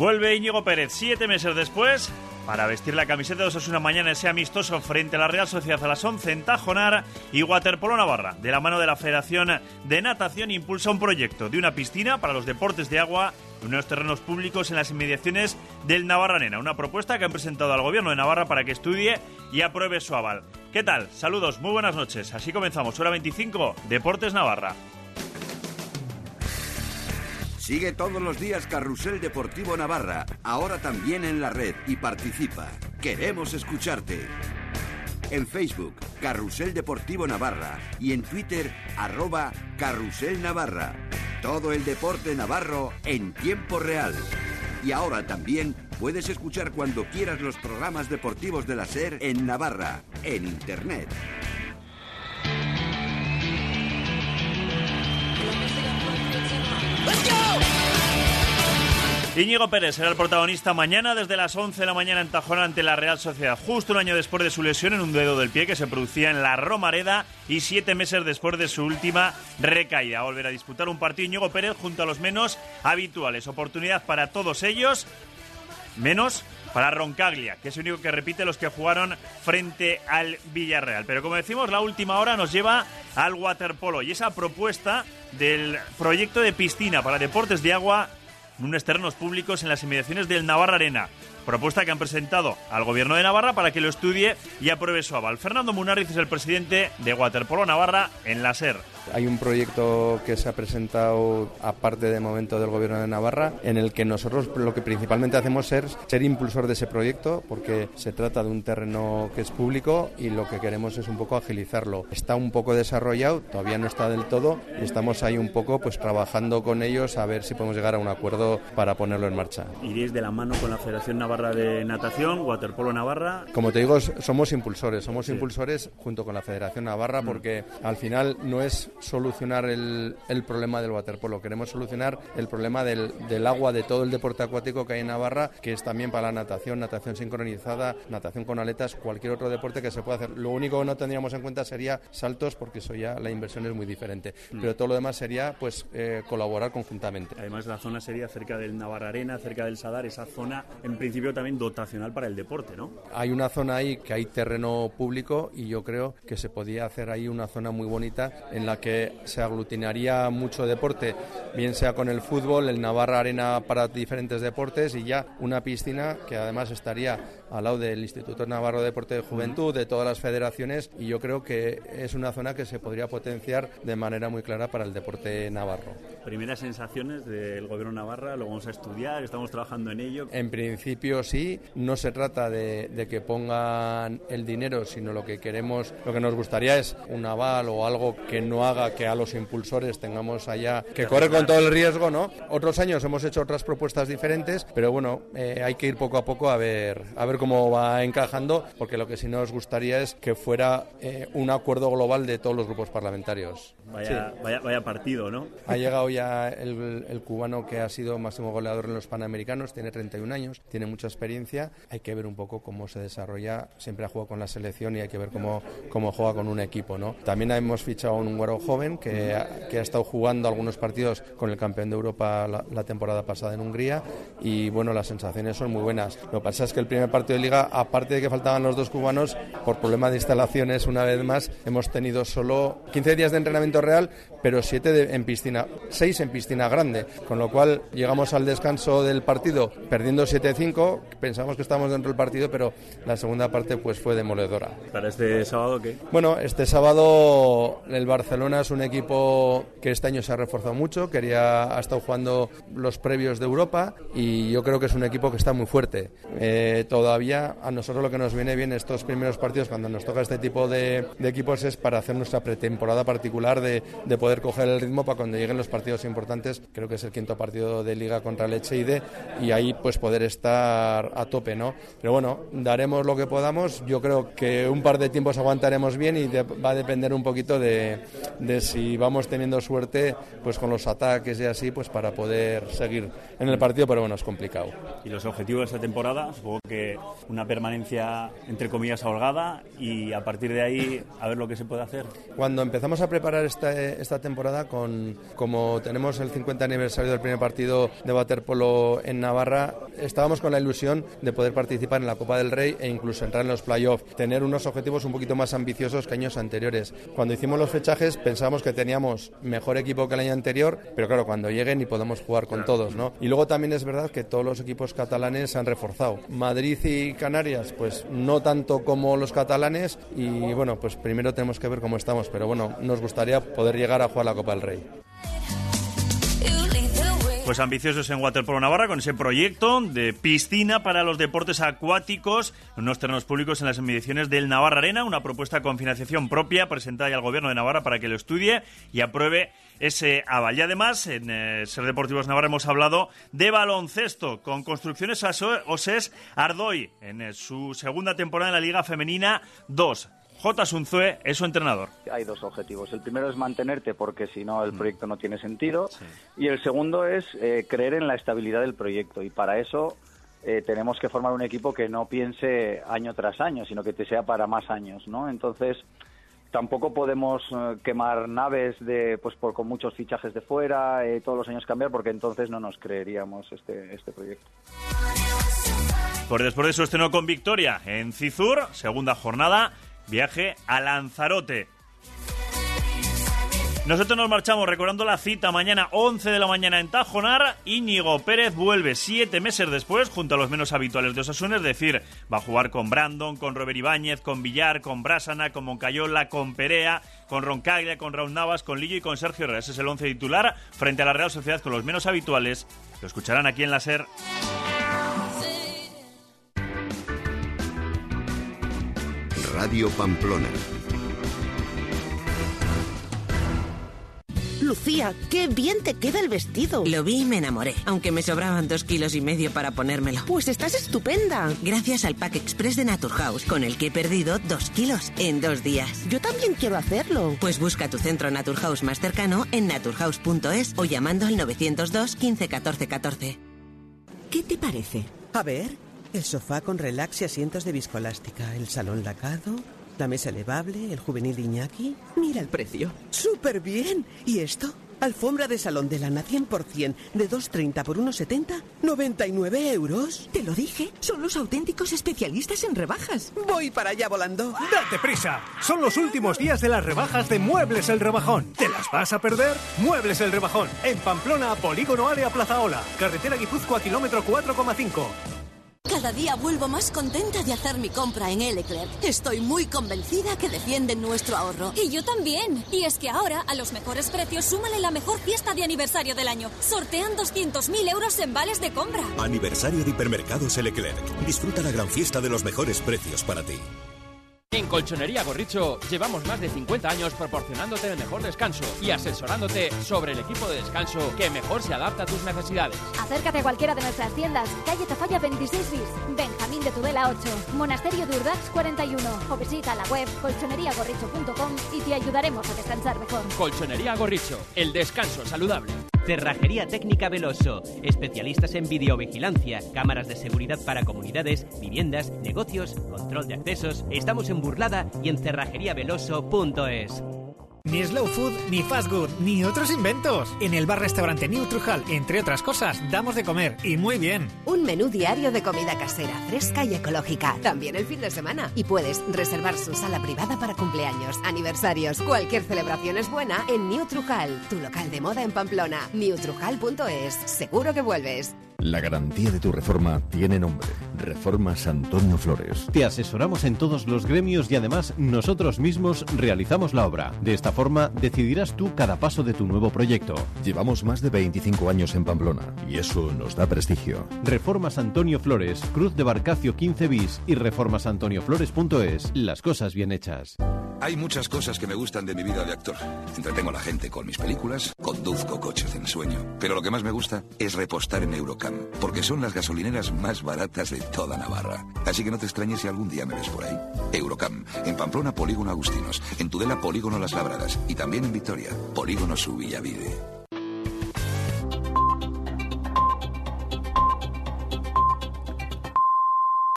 Vuelve Íñigo Pérez siete meses después para vestir la camiseta de Osasuna mañana ese amistoso frente a la Real Sociedad a las 11 en Tajonar y Waterpolo Navarra. De la mano de la Federación de Natación impulsa un proyecto de una piscina para los deportes de agua en unos terrenos públicos en las inmediaciones del Navarra Arena. Una propuesta que han presentado al Gobierno de Navarra para que estudie y apruebe su aval. ¿Qué tal? Saludos, muy buenas noches. Así comenzamos, hora 25, Deportes Navarra. Sigue todos los días Carrusel Deportivo Navarra, ahora también en la red y participa. Queremos escucharte. En Facebook, Carrusel Deportivo Navarra y en Twitter, arroba Carrusel Navarra. Todo el deporte navarro en tiempo real. Y ahora también puedes escuchar cuando quieras los programas deportivos de la SER en Navarra, en Internet. Íñigo Pérez será el protagonista mañana desde las 11 de la mañana en Tajón ante la Real Sociedad, justo un año después de su lesión en un dedo del pie que se producía en la Romareda y siete meses después de su última recaída. Volver a disputar un partido Íñigo Pérez junto a los menos habituales. Oportunidad para todos ellos, menos para Roncaglia, que es el único que repite los que jugaron frente al Villarreal. Pero como decimos, la última hora nos lleva al waterpolo y esa propuesta del proyecto de piscina para deportes de agua en unos terrenos públicos en las inmediaciones del Navarra Arena. Propuesta que han presentado al gobierno de Navarra para que lo estudie y apruebe su aval. Fernando Munarriz es el presidente de Waterpolo Navarra en la SER. Hay un proyecto que se ha presentado aparte de momento del Gobierno de Navarra en el que nosotros lo que principalmente hacemos es ser impulsor de ese proyecto porque se trata de un terreno que es público y lo que queremos es un poco agilizarlo. Está un poco desarrollado, todavía no está del todo y estamos ahí un poco pues trabajando con ellos a ver si podemos llegar a un acuerdo para ponerlo en marcha. ¿Iréis de la mano con la Federación Navarra de Natación, Waterpolo Navarra? Como te digo, somos impulsores, somos impulsores junto con la Federación Navarra porque al final no es solucionar el, el, problema del waterpolo, queremos solucionar el problema del, del, agua, de todo el deporte acuático que hay en Navarra, que es también para la natación, natación sincronizada, natación con aletas, cualquier otro deporte que se pueda hacer. Lo único que no tendríamos en cuenta sería saltos, porque eso ya la inversión es muy diferente. Mm. Pero todo lo demás sería pues eh, colaborar conjuntamente. Además, la zona sería cerca del Navarra Arena, cerca del Sadar, esa zona en principio también dotacional para el deporte, ¿no? Hay una zona ahí que hay terreno público y yo creo que se podía hacer ahí una zona muy bonita en la que se aglutinaría mucho deporte, bien sea con el fútbol, el Navarra Arena para diferentes deportes y ya una piscina que además estaría al lado del Instituto Navarro de Deporte de Juventud, de todas las federaciones y yo creo que es una zona que se podría potenciar de manera muy clara para el deporte navarro. Primeras sensaciones del gobierno Navarra, lo vamos a estudiar, estamos trabajando en ello. En principio sí, no se trata de, de que pongan el dinero, sino lo que queremos, lo que nos gustaría es un aval o algo que no haga que a los impulsores tengamos allá que correr con todo el riesgo, ¿no? Otros años hemos hecho otras propuestas diferentes, pero bueno, eh, hay que ir poco a poco a ver, a ver cómo va encajando, porque lo que sí nos gustaría es que fuera eh, un acuerdo global de todos los grupos parlamentarios. Vaya, sí. vaya, vaya, partido, ¿no? Ha llegado ya el, el, cubano que ha sido máximo goleador en los Panamericanos, tiene 31 años, tiene mucha experiencia, hay que ver un poco cómo se desarrolla, siempre ha jugado con la selección y hay que ver cómo, cómo juega con un equipo, ¿no? También hemos fichado a un güero joven que, que, ha estado jugando algunos partidos con el campeón de Europa la, la, temporada pasada en Hungría y bueno, las sensaciones son muy buenas. Lo que pasa es que el primer partido de liga, aparte de que faltaban los dos cubanos, por problema de instalaciones una vez más, hemos tenido solo 15 días de entrenamiento real, pero 7 de, en piscina, 6 en piscina grande, con lo cual llegamos al descanso del partido perdiendo 7-5, pensamos que estábamos dentro del partido, pero la segunda parte pues fue demoledora. ¿Para este sábado qué? Bueno, este sábado el Barcelona es un equipo que este año se ha reforzado mucho, quería, ha estado jugando los previos de Europa y yo creo que es un equipo que está muy fuerte. Eh, todavía a nosotros lo que nos viene bien estos primeros partidos cuando nos toca este tipo de, de equipos es para hacer nuestra pretemporada particular de, de, poder coger el ritmo para cuando lleguen los partidos importantes, creo que es el quinto partido de liga contra el Echeide y ahí pues poder estar a tope, ¿no? Pero bueno, daremos lo que podamos, yo creo que un par de tiempos aguantaremos bien y de, va a depender un poquito de, de si vamos teniendo suerte pues con los ataques y así pues para poder seguir en el partido pero bueno es complicado. Y los objetivos de esta temporada supongo que una permanencia entre comillas holgada y a partir de ahí a ver lo que se puede hacer cuando empezamos a preparar esta, esta temporada con como tenemos el 50 aniversario del primer partido de waterpolo en Navarra, estábamos con la ilusión de poder participar en la Copa del Rey e incluso entrar en los playoffs, tener unos objetivos un poquito más ambiciosos que años anteriores. Cuando hicimos los fechajes pensábamos que teníamos mejor equipo que el año anterior, pero claro, cuando lleguen y podemos jugar con todos, ¿no? Y luego también es verdad que todos los equipos catalanes se han reforzado. Madrid y Canarias, pues no tanto como los catalanes y bueno, pues primero tenemos que ver cómo estamos, pero bueno, nos gustaría poder llegar a jugar la Copa del Rey. Pues ambiciosos en Waterpolo Navarra con ese proyecto de piscina para los deportes acuáticos. En unos terrenos públicos en las inmediaciones del Navarra Arena, una propuesta con financiación propia presentada ya al gobierno de Navarra para que lo estudie y apruebe ese aval. Y además, en eh, Ser Deportivos Navarra hemos hablado de baloncesto con Construcciones Oses Ardoy en eh, su segunda temporada en la Liga Femenina 2. J. Sunzue es su entrenador. Hay dos objetivos. El primero es mantenerte porque si no el mm. proyecto no tiene sentido. Y el segundo es eh, creer en la estabilidad del proyecto. Y para eso eh, tenemos que formar un equipo que no piense año tras año, sino que te sea para más años. ¿no? Entonces tampoco podemos eh, quemar naves de pues por, con muchos fichajes de fuera, todos los años cambiar, porque entonces no nos creeríamos este, este proyecto. Por después de su estreno con victoria en Cizur, segunda jornada, viaje a Lanzarote. Nosotros nos marchamos recordando la cita mañana 11 de la mañana en Tajonar. Íñigo Pérez vuelve siete meses después junto a los menos habituales de Osasuna, es decir, va a jugar con Brandon, con Robert Ibáñez, con Villar, con Brasana, con Moncayola, con Perea, con Roncaglia, con Raúl Navas, con Lillo y con Sergio Herrera. Ese es el once titular frente a la Real Sociedad con los menos habituales. Lo escucharán aquí en la SER. Radio Pamplona. Lucía, qué bien te queda el vestido. Lo vi y me enamoré, aunque me sobraban dos kilos y medio para ponérmelo. Pues estás estupenda. Gracias al Pack Express de Naturhaus, con el que he perdido dos kilos en dos días. Yo también quiero hacerlo. Pues busca tu centro Naturhaus más cercano en naturhaus.es o llamando al 902 15 14 14. ¿Qué te parece? A ver. El sofá con relax y asientos de viscolástica, el salón lacado, la mesa elevable, el juvenil de Iñaki. Mira el precio. ¡Súper bien! ¿Y esto? Alfombra de salón de lana 100% de 2,30 por 1,70, 99 euros. Te lo dije, son los auténticos especialistas en rebajas. Voy para allá volando. ¡Date prisa! Son los últimos días de las rebajas de Muebles el Rebajón. ¿Te las vas a perder? Muebles el Rebajón, en Pamplona, Polígono Área Plaza Ola, carretera Guipúzcoa, kilómetro 4,5. Cada día vuelvo más contenta de hacer mi compra en Eleclerc. Estoy muy convencida que defienden nuestro ahorro. Y yo también. Y es que ahora, a los mejores precios, súmale la mejor fiesta de aniversario del año. Sortean 200.000 euros en vales de compra. Aniversario de Hipermercados Eleclerc. Disfruta la gran fiesta de los mejores precios para ti. En Colchonería Gorricho llevamos más de 50 años proporcionándote el mejor descanso y asesorándote sobre el equipo de descanso que mejor se adapta a tus necesidades. Acércate a cualquiera de nuestras tiendas, calle Tafalla 26 bis, Benjamín de Tudela 8, Monasterio de Urdax 41 o visita la web colchoneriagorricho.com y te ayudaremos a descansar mejor. Colchonería Gorricho, el descanso saludable. Cerrajería Técnica Veloso, especialistas en videovigilancia, cámaras de seguridad para comunidades, viviendas, negocios, control de accesos. Estamos en Burlada y en cerrajeríaveloso.es. Ni slow food, ni fast food, ni otros inventos. En el bar-restaurante New Trujal, entre otras cosas, damos de comer y muy bien. Un menú diario de comida casera, fresca y ecológica. También el fin de semana. Y puedes reservar su sala privada para cumpleaños, aniversarios. Cualquier celebración es buena en New Trujal, tu local de moda en Pamplona. newtrujal.es. Seguro que vuelves. La garantía de tu reforma tiene nombre. Reformas Antonio Flores. Te asesoramos en todos los gremios y además nosotros mismos realizamos la obra. De esta forma decidirás tú cada paso de tu nuevo proyecto. Llevamos más de 25 años en Pamplona y eso nos da prestigio. Reformas Antonio Flores, Cruz de Barcacio 15 bis y reformasantonioflores.es. Las cosas bien hechas. Hay muchas cosas que me gustan de mi vida de actor. Entretengo a la gente con mis películas, conduzco coches de ensueño. Pero lo que más me gusta es repostar en Eurocam, porque son las gasolineras más baratas de toda Navarra. Así que no te extrañes si algún día me ves por ahí. Eurocam, en Pamplona Polígono Agustinos, en Tudela Polígono Las Labradas y también en Vitoria, Polígono Subillavide.